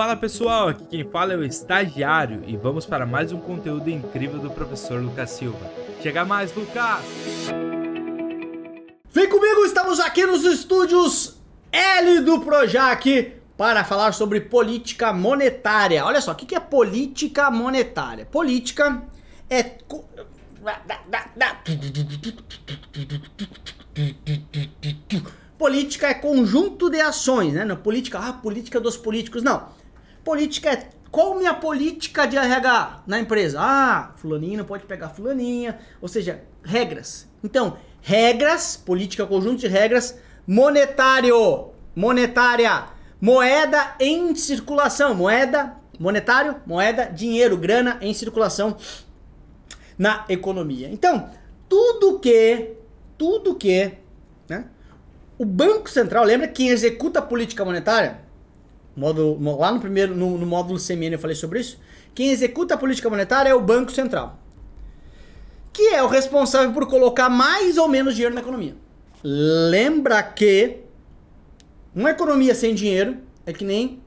Fala pessoal, aqui quem fala é o estagiário e vamos para mais um conteúdo incrível do professor Lucas Silva. Chega mais, Lucas! Vem comigo, estamos aqui nos estúdios L do Projac para falar sobre política monetária. Olha só, o que é política monetária? Política é. Política é conjunto de ações, né? Não, política, ah, política dos políticos. Não. Política é qual minha política de RH na empresa? Ah, fulaninho não pode pegar fulaninha, ou seja, regras. Então, regras, política conjunto de regras, monetário, monetária, moeda em circulação, moeda, monetário, moeda, dinheiro, grana em circulação na economia. Então, tudo que, tudo que, né? O Banco Central, lembra quem executa a política monetária? Módulo, lá no primeiro, no, no módulo CMN eu falei sobre isso. Quem executa a política monetária é o Banco Central. Que é o responsável por colocar mais ou menos dinheiro na economia. Lembra que uma economia sem dinheiro é que nem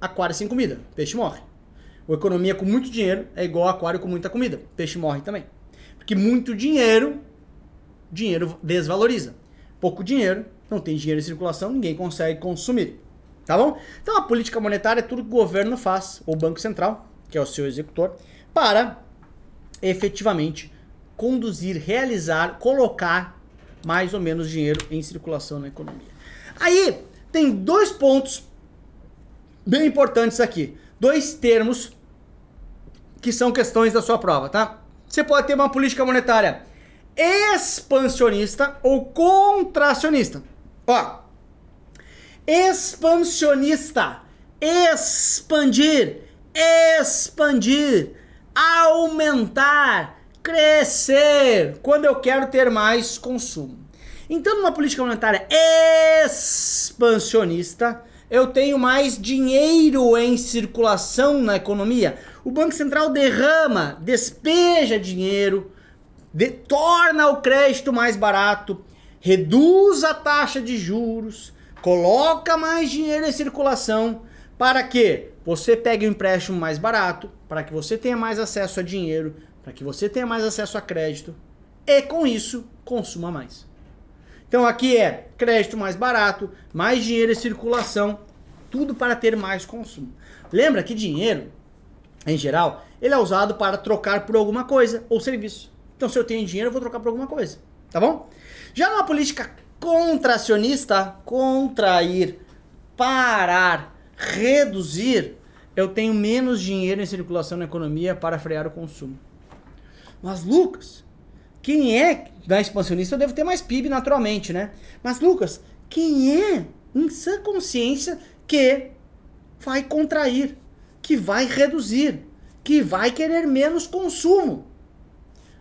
aquário sem comida. Peixe morre. Uma economia com muito dinheiro é igual aquário com muita comida. Peixe morre também. Porque muito dinheiro, dinheiro desvaloriza. Pouco dinheiro, não tem dinheiro em circulação, ninguém consegue consumir. Tá bom? Então a política monetária é tudo que o governo faz, ou o Banco Central, que é o seu executor, para efetivamente conduzir, realizar, colocar mais ou menos dinheiro em circulação na economia. Aí tem dois pontos bem importantes aqui. Dois termos que são questões da sua prova, tá? Você pode ter uma política monetária expansionista ou contracionista. Ó, expansionista, expandir, expandir, aumentar, crescer, quando eu quero ter mais consumo. Então, numa política monetária expansionista, eu tenho mais dinheiro em circulação na economia. O Banco Central derrama, despeja dinheiro, de, torna o crédito mais barato, reduz a taxa de juros, coloca mais dinheiro em circulação para que você pegue um empréstimo mais barato, para que você tenha mais acesso a dinheiro, para que você tenha mais acesso a crédito e com isso consuma mais. Então aqui é crédito mais barato, mais dinheiro em circulação, tudo para ter mais consumo. Lembra que dinheiro, em geral, ele é usado para trocar por alguma coisa ou serviço. Então se eu tenho dinheiro, eu vou trocar por alguma coisa, tá bom? Já numa política contracionista, contrair, parar, reduzir, eu tenho menos dinheiro em circulação na economia para frear o consumo. Mas Lucas, quem é da expansionista, eu devo ter mais PIB naturalmente, né? Mas, Lucas, quem é em sã consciência que vai contrair, que vai reduzir, que vai querer menos consumo?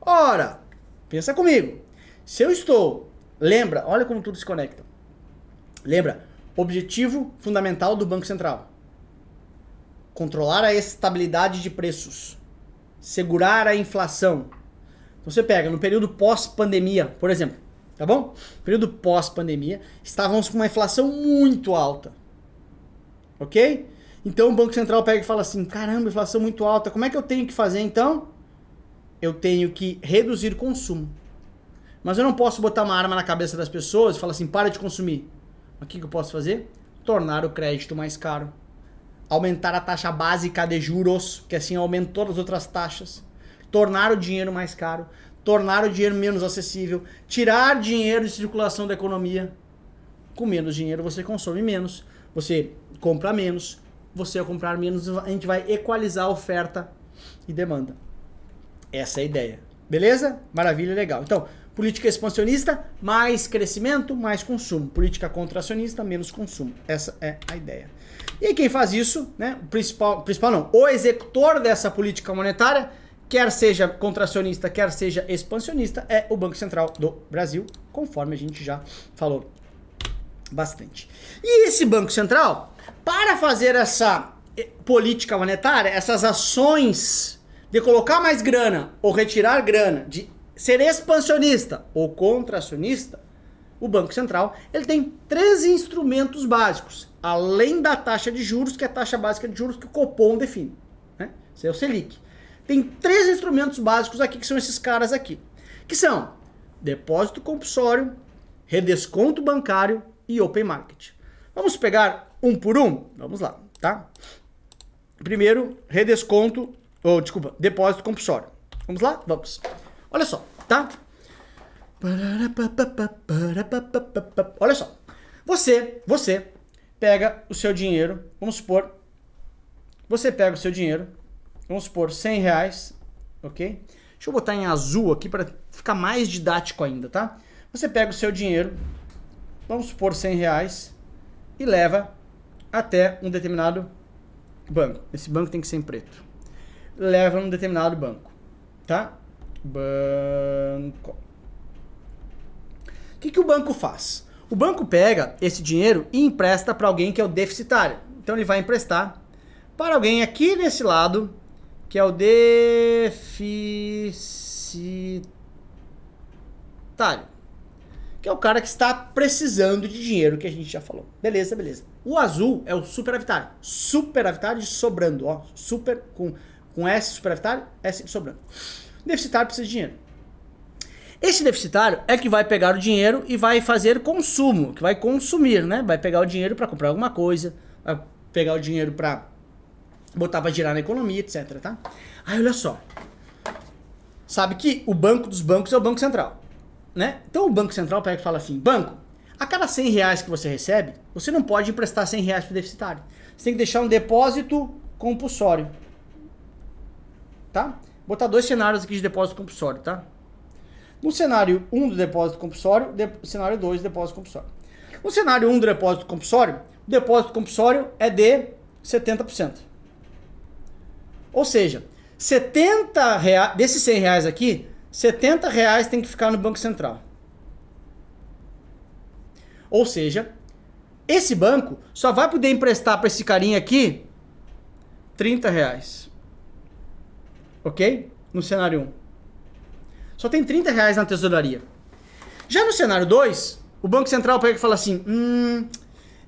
Ora, pensa comigo. Se eu estou, lembra, olha como tudo se conecta. Lembra, objetivo fundamental do Banco Central: controlar a estabilidade de preços, segurar a inflação, então você pega no período pós-pandemia, por exemplo, tá bom? Período pós-pandemia, estávamos com uma inflação muito alta. Ok? Então o Banco Central pega e fala assim: caramba, inflação muito alta, como é que eu tenho que fazer então? Eu tenho que reduzir consumo. Mas eu não posso botar uma arma na cabeça das pessoas e falar assim: para de consumir. O que, que eu posso fazer? Tornar o crédito mais caro. Aumentar a taxa básica de juros, que assim aumenta todas as outras taxas tornar o dinheiro mais caro, tornar o dinheiro menos acessível, tirar dinheiro de circulação da economia. Com menos dinheiro você consome menos, você compra menos, você ao comprar menos a gente vai equalizar a oferta e demanda. Essa é a ideia. Beleza? Maravilha, legal. Então, política expansionista, mais crescimento, mais consumo. Política contracionista, menos consumo. Essa é a ideia. E quem faz isso, né? O principal, principal não, o executor dessa política monetária quer seja contracionista, quer seja expansionista, é o Banco Central do Brasil, conforme a gente já falou bastante. E esse Banco Central, para fazer essa eh, política monetária, essas ações de colocar mais grana ou retirar grana, de ser expansionista ou contracionista, o Banco Central ele tem três instrumentos básicos. além da taxa de juros, que é a taxa básica de juros que o Copom define. Né? Esse é o Selic. Tem três instrumentos básicos aqui, que são esses caras aqui. Que são depósito compulsório, redesconto bancário e open market. Vamos pegar um por um? Vamos lá, tá? Primeiro, redesconto, ou desculpa, depósito compulsório. Vamos lá? Vamos. Olha só, tá? Olha só. Você, você pega o seu dinheiro, vamos supor, você pega o seu dinheiro, vamos supor 100 reais, ok? Deixa eu botar em azul aqui para ficar mais didático ainda, tá? Você pega o seu dinheiro, vamos supor 100 reais, e leva até um determinado banco. Esse banco tem que ser em preto. Leva num determinado banco, tá? Banco. O que, que o banco faz? O banco pega esse dinheiro e empresta para alguém que é o deficitário. Então ele vai emprestar para alguém aqui nesse lado, que é o deficitário. Que é o cara que está precisando de dinheiro, que a gente já falou. Beleza, beleza. O azul é o superavitário. Superavitário de sobrando, ó. Super com, com S superavitário, S de sobrando. Deficitário precisa de dinheiro. Esse deficitário é que vai pegar o dinheiro e vai fazer consumo, que vai consumir, né? Vai pegar o dinheiro para comprar alguma coisa, vai pegar o dinheiro para botar para girar na economia, etc, tá? Aí olha só. Sabe que o banco dos bancos é o Banco Central, né? Então o Banco Central pega e fala assim: "Banco, a cada 100 reais que você recebe, você não pode emprestar 100 reais para o deficitário. Você tem que deixar um depósito compulsório. Tá? Botar dois cenários aqui de depósito compulsório, tá? No cenário 1 do depósito compulsório, de, cenário 2 do depósito compulsório. No cenário 1 do depósito compulsório, o depósito compulsório é de 70%. Ou seja, 70 reais, desses 100 reais aqui, 70 reais tem que ficar no Banco Central. Ou seja, esse banco só vai poder emprestar para esse carinha aqui 30 reais. Ok? No cenário 1. Só tem 30 reais na tesouraria. Já no cenário 2, o Banco Central pega e fala assim: hum,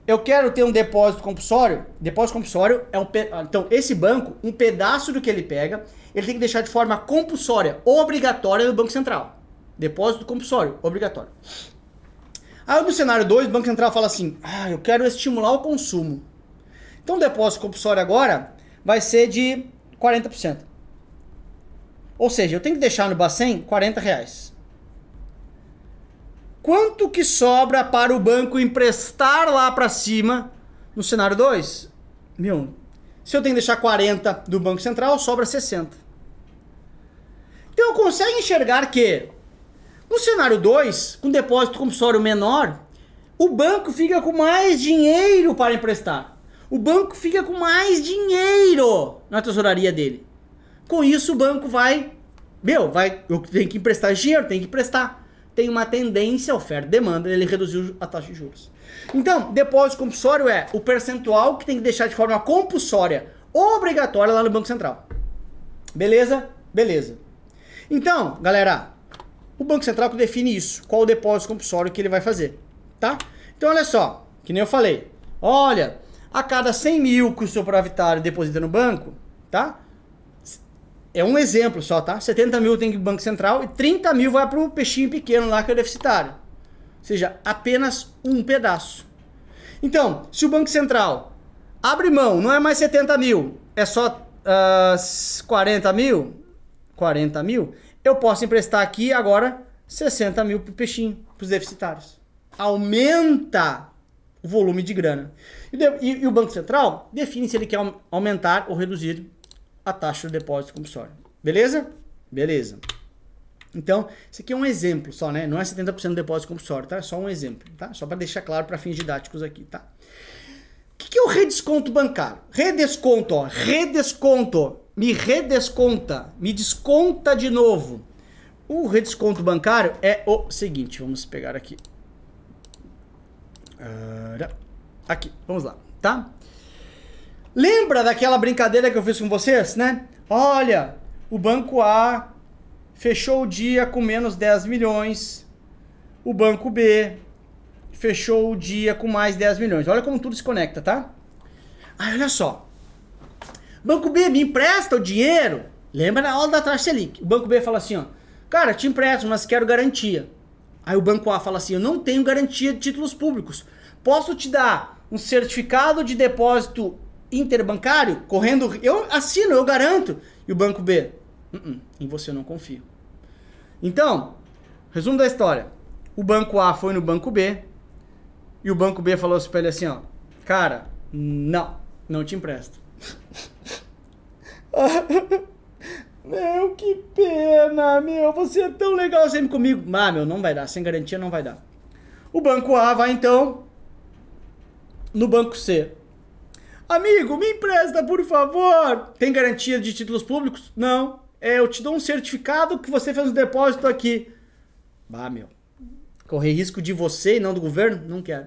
eu quero ter um depósito compulsório. Depósito compulsório é um. Pe... Então, esse banco, um pedaço do que ele pega, ele tem que deixar de forma compulsória, obrigatória no Banco Central. Depósito compulsório, obrigatório. Aí no cenário 2, o Banco Central fala assim: ah, eu quero estimular o consumo. Então o depósito compulsório agora vai ser de 40%. Ou seja, eu tenho que deixar no Bacen 40 reais. Quanto que sobra para o banco emprestar lá para cima no cenário 2? Meu, se eu tenho que deixar 40 do Banco Central, sobra 60. Então consegue enxergar que no cenário 2, com depósito compulsório menor, o banco fica com mais dinheiro para emprestar. O banco fica com mais dinheiro na tesouraria dele. Com isso, o banco vai. Meu, vai. Eu tenho que emprestar dinheiro, tem que emprestar. Tem uma tendência, oferta e demanda, ele reduziu a taxa de juros. Então, depósito compulsório é o percentual que tem que deixar de forma compulsória, obrigatória lá no Banco Central. Beleza? Beleza. Então, galera, o Banco Central que define isso, qual o depósito compulsório que ele vai fazer, tá? Então, olha só, que nem eu falei. Olha, a cada 100 mil que o seu proprietário deposita no banco, tá? É um exemplo só, tá? 70 mil tem que Banco Central e 30 mil vai para o peixinho pequeno lá que é deficitário. Ou seja, apenas um pedaço. Então, se o Banco Central abre mão, não é mais 70 mil, é só uh, ah, 40 mil, 40 mil, eu posso emprestar aqui agora 60 mil para o peixinho, para os deficitários. Aumenta o volume de grana. E, e, e, o Banco Central define se ele quer aumentar ou reduzir a taxa de depósito compulsório. Beleza? Beleza. Então, isso aqui é um exemplo só, né? Não é 70% do depósito compulsório, tá? É só um exemplo, tá? Só para deixar claro para fins didáticos aqui, tá? O que, que é o redesconto bancário? Redesconto, ó. Redesconto. Me redesconta. Me desconta de novo. O redesconto bancário é o seguinte. Vamos pegar aqui. Aqui, vamos lá, tá? Lembra daquela brincadeira que eu fiz com vocês, né? Olha, o banco A fechou o dia com menos 10 milhões. O banco B fechou o dia com mais 10 milhões. Olha como tudo se conecta, tá? Aí olha só. Banco B me empresta o dinheiro. Lembra na aula da taxa Selic. O Banco B fala assim, ó. Cara, te empresto, mas quero garantia. Aí o Banco A fala assim, eu não tenho garantia de títulos públicos. Posso te dar um certificado de depósito interbancário, correndo, eu assino, eu garanto. E o Banco B, uh -uh, em você eu não confio. Então, resumo da história. O Banco A foi no Banco B e o Banco B falou para ele assim, ó, cara, não, não te empresto. meu, que pena, meu, você é tão legal sempre comigo. Ah, meu, não vai dar, sem garantia não vai dar. O Banco A vai então no Banco C. Amigo, me empresta, por favor. Tem garantia de títulos públicos? Não. É, eu te dou um certificado que você fez um depósito aqui. Bah, meu. Correr risco de você e não do governo? Não quero.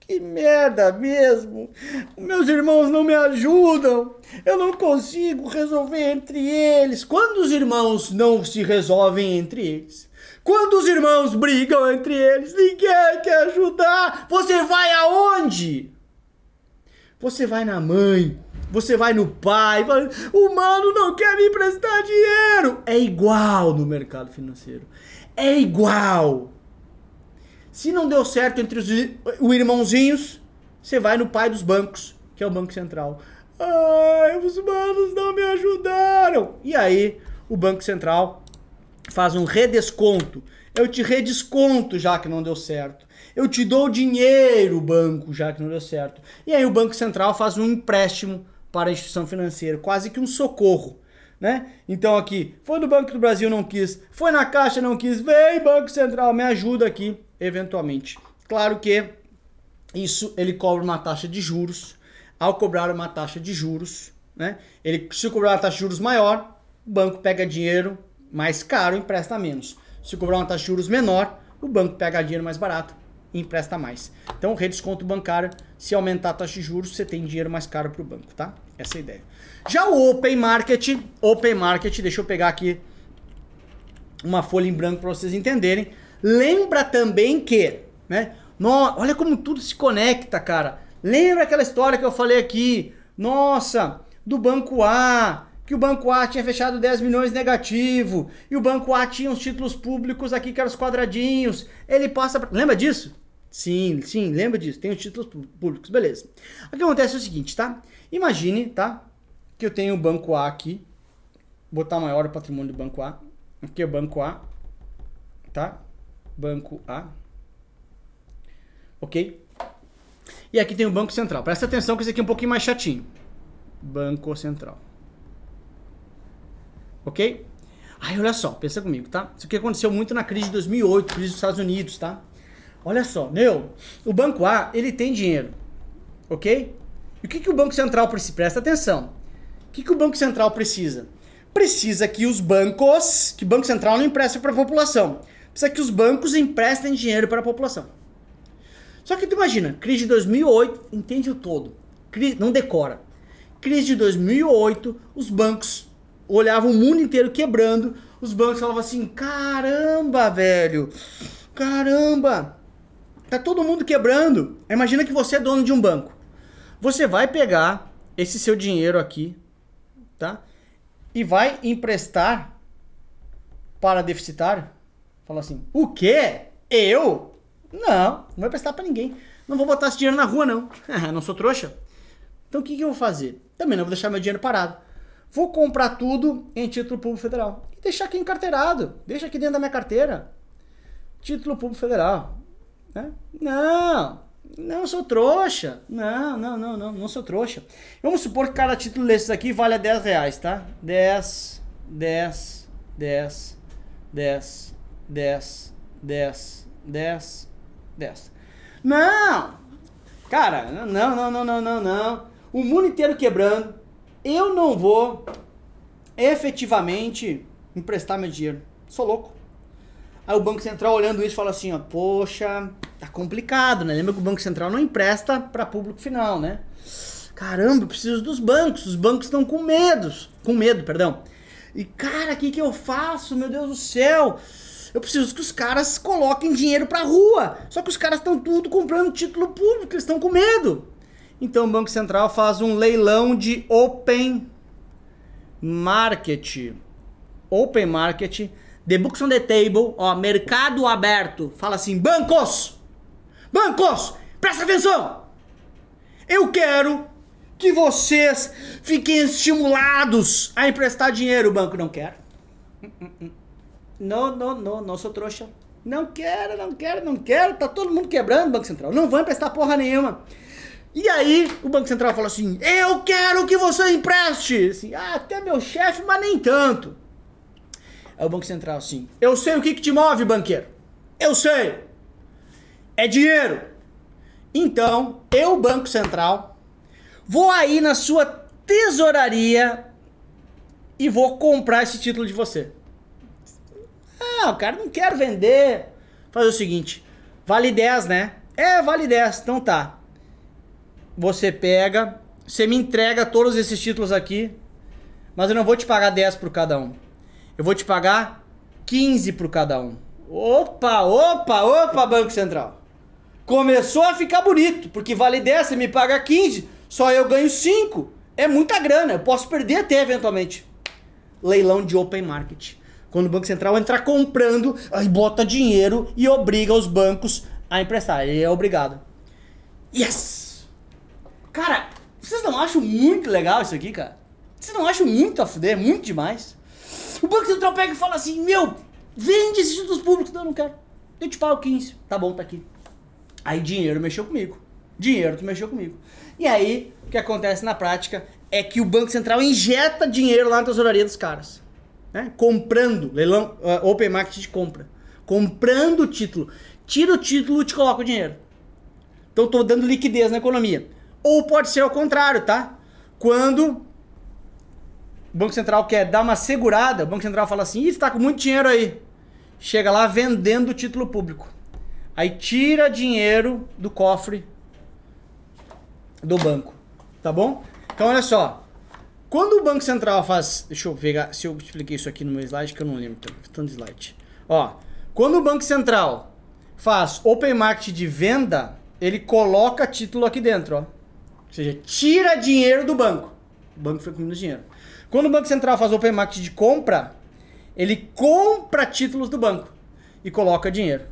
Que merda mesmo! Meus irmãos não me ajudam! Eu não consigo resolver entre eles. Quando os irmãos não se resolvem entre eles? Quando os irmãos brigam entre eles, ninguém quer ajudar. Você vai aonde? Você vai na mãe, você vai no pai, vai, o mano não quer me emprestar dinheiro. É igual no mercado financeiro. É igual. Se não deu certo entre os, os irmãozinhos, você vai no pai dos bancos, que é o Banco Central. Ai, os manos não me ajudaram. E aí, o Banco Central faz um redesconto. Eu te redesconto já que não deu certo. Eu te dou dinheiro, banco, já que não deu certo. E aí o Banco Central faz um empréstimo para a instituição financeira, quase que um socorro. Né? Então aqui, foi no Banco do Brasil, não quis, foi na Caixa, não quis, vem Banco Central, me ajuda aqui, eventualmente. Claro que isso ele cobra uma taxa de juros. Ao cobrar uma taxa de juros, né? Ele, se cobrar uma taxa de juros maior, o banco pega dinheiro mais caro empresta menos. Se cobrar uma taxa de juros menor, o banco pega dinheiro mais barato empresta mais. Então, redesconto bancário, se aumentar a taxa de juros, você tem dinheiro mais caro para o banco, tá? Essa é a ideia. Já o Open Market, Open Market, deixa eu pegar aqui uma folha em branco para vocês entenderem. Lembra também que, né? No, olha como tudo se conecta, cara. Lembra aquela história que eu falei aqui? Nossa, do banco A, que o Banco A tinha fechado 10 milhões negativo, e o Banco A tinha uns títulos públicos aqui que eram os quadradinhos. Ele passa pra... Lembra disso? Sim, sim, lembra disso. Tem os títulos públicos, beleza. O que acontece é o seguinte, tá? Imagine, tá? Que eu tenho o Banco A aqui. Botar maior o patrimônio do Banco A. Aqui é o Banco A. Tá? Banco A. Ok? E aqui tem o Banco Central. Presta atenção que esse aqui é um pouquinho mais chatinho. Banco Central. Ok? Aí, olha só, pensa comigo, tá? Isso aqui aconteceu muito na crise de 2008, crise dos Estados Unidos, tá? Olha só, meu, o Banco A, ele tem dinheiro, ok? E o que, que o Banco Central precisa? Presta atenção. O que, que o Banco Central precisa? Precisa que os bancos, que o Banco Central não empreste para a população. Precisa que os bancos emprestem dinheiro para a população. Só que tu imagina, crise de 2008, entende o todo. Crise, não decora. Crise de 2008, os bancos olhava o mundo inteiro quebrando, os bancos falavam assim: caramba, velho, caramba, tá todo mundo quebrando. Imagina que você é dono de um banco. Você vai pegar esse seu dinheiro aqui, tá? E vai emprestar para deficitário? Fala assim: o quê? Eu? Não, não vou emprestar para ninguém. Não vou botar esse dinheiro na rua, não. não sou trouxa. Então o que, que eu vou fazer? Também não vou deixar meu dinheiro parado. Vou comprar tudo em título público federal. E deixar aqui encarteirado. Deixa aqui dentro da minha carteira. Título público federal. Né? Não, não sou trouxa. Não, não, não, não, não sou trouxa. Vamos supor que cada título desses aqui vale 10 reais, tá? 10, 10, 10, 10, 10, 10, 10, 10. Não! Cara, não, não, não, não, não, não. O mundo inteiro quebrando eu não vou efetivamente emprestar meu dinheiro. Sou louco. Aí o Banco Central olhando isso fala assim, ó, poxa, tá complicado, né? Lembra que o Banco Central não empresta para público final, né? Caramba, eu preciso dos bancos. Os bancos estão com medo, com medo, perdão. E cara, o que que eu faço? Meu Deus do céu. Eu preciso que os caras coloquem dinheiro pra rua. Só que os caras estão tudo comprando título público, eles estão com medo. Então o Banco Central faz um leilão de open market. Open market. The books on the table, ó, mercado aberto. Fala assim: bancos! Bancos! Presta atenção! Eu quero que vocês fiquem estimulados a emprestar dinheiro. O banco não quer. Não, não, não, não sou trouxa. Não quero, não quero, não quero. Tá todo mundo quebrando o Banco Central. Não vão emprestar porra nenhuma. E aí o Banco Central fala assim: Eu quero que você empreste. Assim, ah, até meu chefe, mas nem tanto. Aí o Banco Central assim: Eu sei o que, que te move, banqueiro. Eu sei. É dinheiro. Então, eu, Banco Central, vou aí na sua tesouraria e vou comprar esse título de você. Ah, o cara não quer vender. Fazer o seguinte: vale 10, né? É, vale 10. Então tá. Você pega, você me entrega todos esses títulos aqui, mas eu não vou te pagar 10 por cada um. Eu vou te pagar 15 por cada um. Opa, opa, opa, Banco Central. Começou a ficar bonito, porque vale 10, você me paga 15, só eu ganho 5. É muita grana, eu posso perder até eventualmente. Leilão de open market. Quando o Banco Central entrar comprando, aí bota dinheiro e obriga os bancos a emprestar. Ele é obrigado. Yes! Cara, vocês não acham muito legal isso aqui, cara? Vocês não acham muito a fuder? Muito demais? O Banco Central pega e fala assim: Meu, vende esses títulos públicos. Não, não quero. Eu te pago 15. Tá bom, tá aqui. Aí dinheiro mexeu comigo. Dinheiro que mexeu comigo. E aí, o que acontece na prática é que o Banco Central injeta dinheiro lá na tesouraria dos caras. Né? Comprando, leilão, uh, open market compra. Comprando o título. Tira o título e te coloca o dinheiro. Então estou dando liquidez na economia. Ou pode ser ao contrário, tá? Quando o Banco Central quer dar uma segurada, o Banco Central fala assim, está com muito dinheiro aí. Chega lá vendendo título público. Aí tira dinheiro do cofre do banco. Tá bom? Então olha só. Quando o Banco Central faz. Deixa eu ver se eu expliquei isso aqui no meu slide, que eu não lembro tanto slide. Ó, quando o Banco Central faz open market de venda, ele coloca título aqui dentro, ó. Ou seja, tira dinheiro do banco. O banco foi com menos dinheiro. Quando o Banco Central faz open market de compra, ele compra títulos do banco e coloca dinheiro.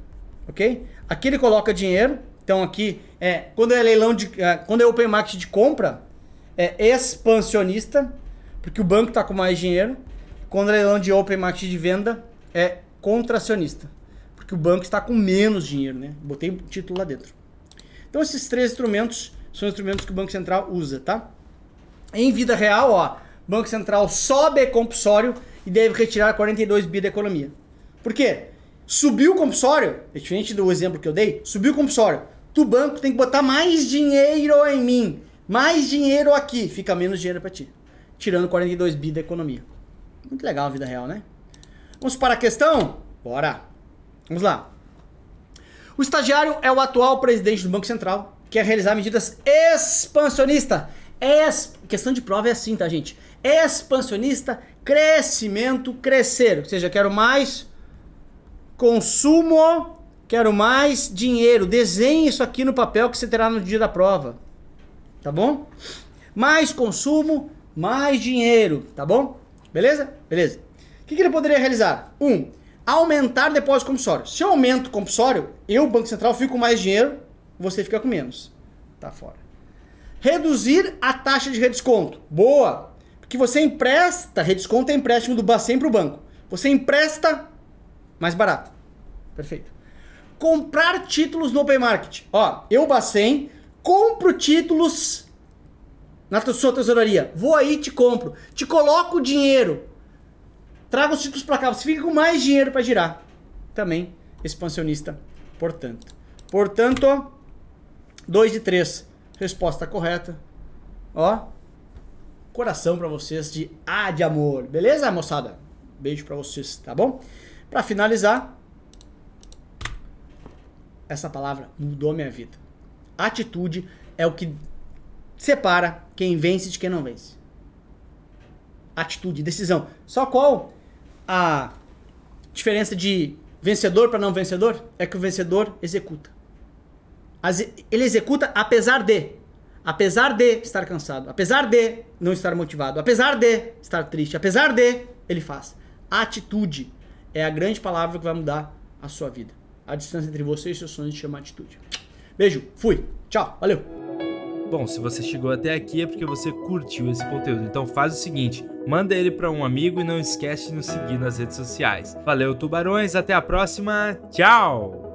Ok? Aqui ele coloca dinheiro. Então aqui é quando é leilão de é, quando é open market de compra é expansionista, porque o banco está com mais dinheiro. Quando é leilão de open market de venda é contracionista, porque o banco está com menos dinheiro, né? Botei o título lá dentro. Então esses três instrumentos são instrumentos que o Banco Central usa, tá? Em vida real, ó, Banco Central sobe compulsório e deve retirar 42 bi da economia. Por quê? Subiu o compulsório, é diferente do exemplo que eu dei, subiu o compulsório. Tu banco tem que botar mais dinheiro em mim. Mais dinheiro aqui, fica menos dinheiro para ti. Tirando 42 bi da economia. Muito legal a vida real, né? Vamos para a questão? Bora. Vamos lá. O estagiário é o atual presidente do Banco Central, que quer realizar medidas expansionistas. Es... Questão de prova é assim, tá, gente? Expansionista, crescimento, crescer. Ou seja, quero mais Consumo, quero mais dinheiro. Desenhe isso aqui no papel que você terá no dia da prova. Tá bom? Mais consumo, mais dinheiro. Tá bom? Beleza? Beleza. O que, que ele poderia realizar? Um, aumentar depósito compulsório. Se eu aumento o compulsório, eu, Banco Central, fico com mais dinheiro, você fica com menos. Tá fora. Reduzir a taxa de redesconto. Boa! Porque você empresta, redesconto é empréstimo do Bacen para o banco. Você empresta mais barato. Perfeito. Comprar títulos no Open Market. Ó, eu, Bacen, compro títulos na sua tesouraria. Vou aí te compro. Te coloco o dinheiro. Traga os títulos para cá. Você fica com mais dinheiro para girar. Também expansionista, portanto. Portanto, 2 de 3. Resposta correta. Ó, coração para vocês de A de amor. Beleza, moçada? Beijo para vocês, tá bom? Para finalizar, essa palavra mudou minha vida. Atitude é o que separa quem vence de quem não vence. Atitude, decisão. Só qual a diferença de vencedor para não vencedor? É que o vencedor executa. Ele executa apesar de. Apesar de estar cansado, apesar de não estar motivado, apesar de estar triste, apesar de, ele faz. Atitude é a grande palavra que vai mudar a sua vida. A distância entre você e seus sonhos se chama atitude. Beijo, fui, tchau, valeu. Bom, se você chegou até aqui é porque você curtiu esse conteúdo. Então faz o seguinte, manda ele para um amigo e não esquece de nos seguir nas redes sociais. Valeu, tubarões, até a próxima. Tchau.